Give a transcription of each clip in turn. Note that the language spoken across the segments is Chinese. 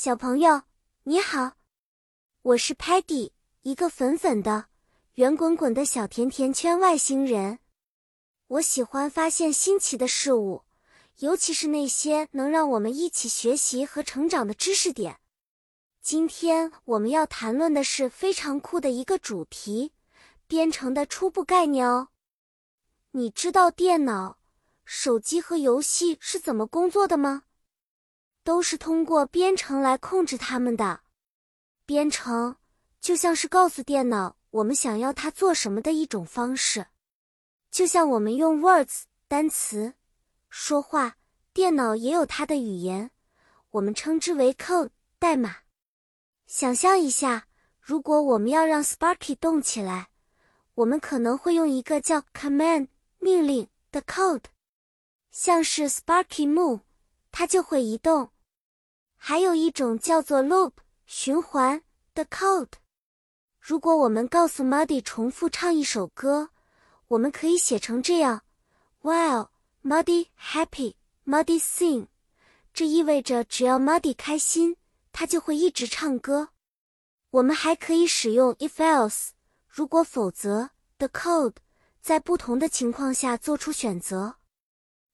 小朋友，你好，我是 Patty，一个粉粉的、圆滚滚的小甜甜圈外星人。我喜欢发现新奇的事物，尤其是那些能让我们一起学习和成长的知识点。今天我们要谈论的是非常酷的一个主题——编程的初步概念哦。你知道电脑、手机和游戏是怎么工作的吗？都是通过编程来控制它们的。编程就像是告诉电脑我们想要它做什么的一种方式，就像我们用 words 单词说话，电脑也有它的语言，我们称之为 code 代码。想象一下，如果我们要让 Sparky 动起来，我们可能会用一个叫 command 命令的 code，像是 Sparky move，它就会移动。还有一种叫做 loop 循环的 code。如果我们告诉 Muddy 重复唱一首歌，我们可以写成这样：While Muddy happy, Muddy sing。这意味着只要 Muddy 开心，他就会一直唱歌。我们还可以使用 if else 如果否则的 code，在不同的情况下做出选择。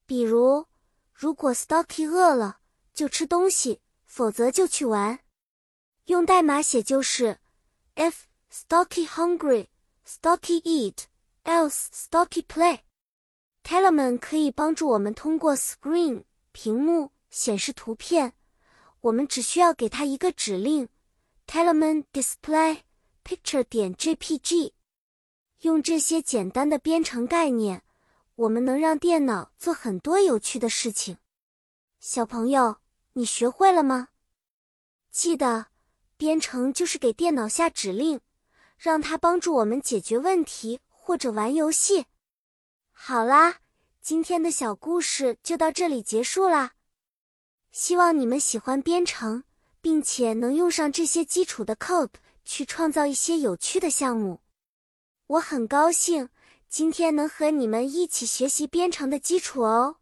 比如，如果 Stocky 饿了，就吃东西。否则就去玩。用代码写就是 if Stocky hungry, Stocky eat, else Stocky play。Telemann 可以帮助我们通过 screen 屏幕显示图片。我们只需要给它一个指令：Telemann display picture 点 jpg。用这些简单的编程概念，我们能让电脑做很多有趣的事情。小朋友。你学会了吗？记得，编程就是给电脑下指令，让它帮助我们解决问题或者玩游戏。好啦，今天的小故事就到这里结束啦。希望你们喜欢编程，并且能用上这些基础的 code 去创造一些有趣的项目。我很高兴今天能和你们一起学习编程的基础哦。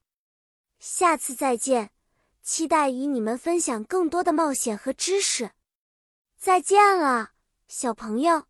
下次再见。期待与你们分享更多的冒险和知识。再见了，小朋友。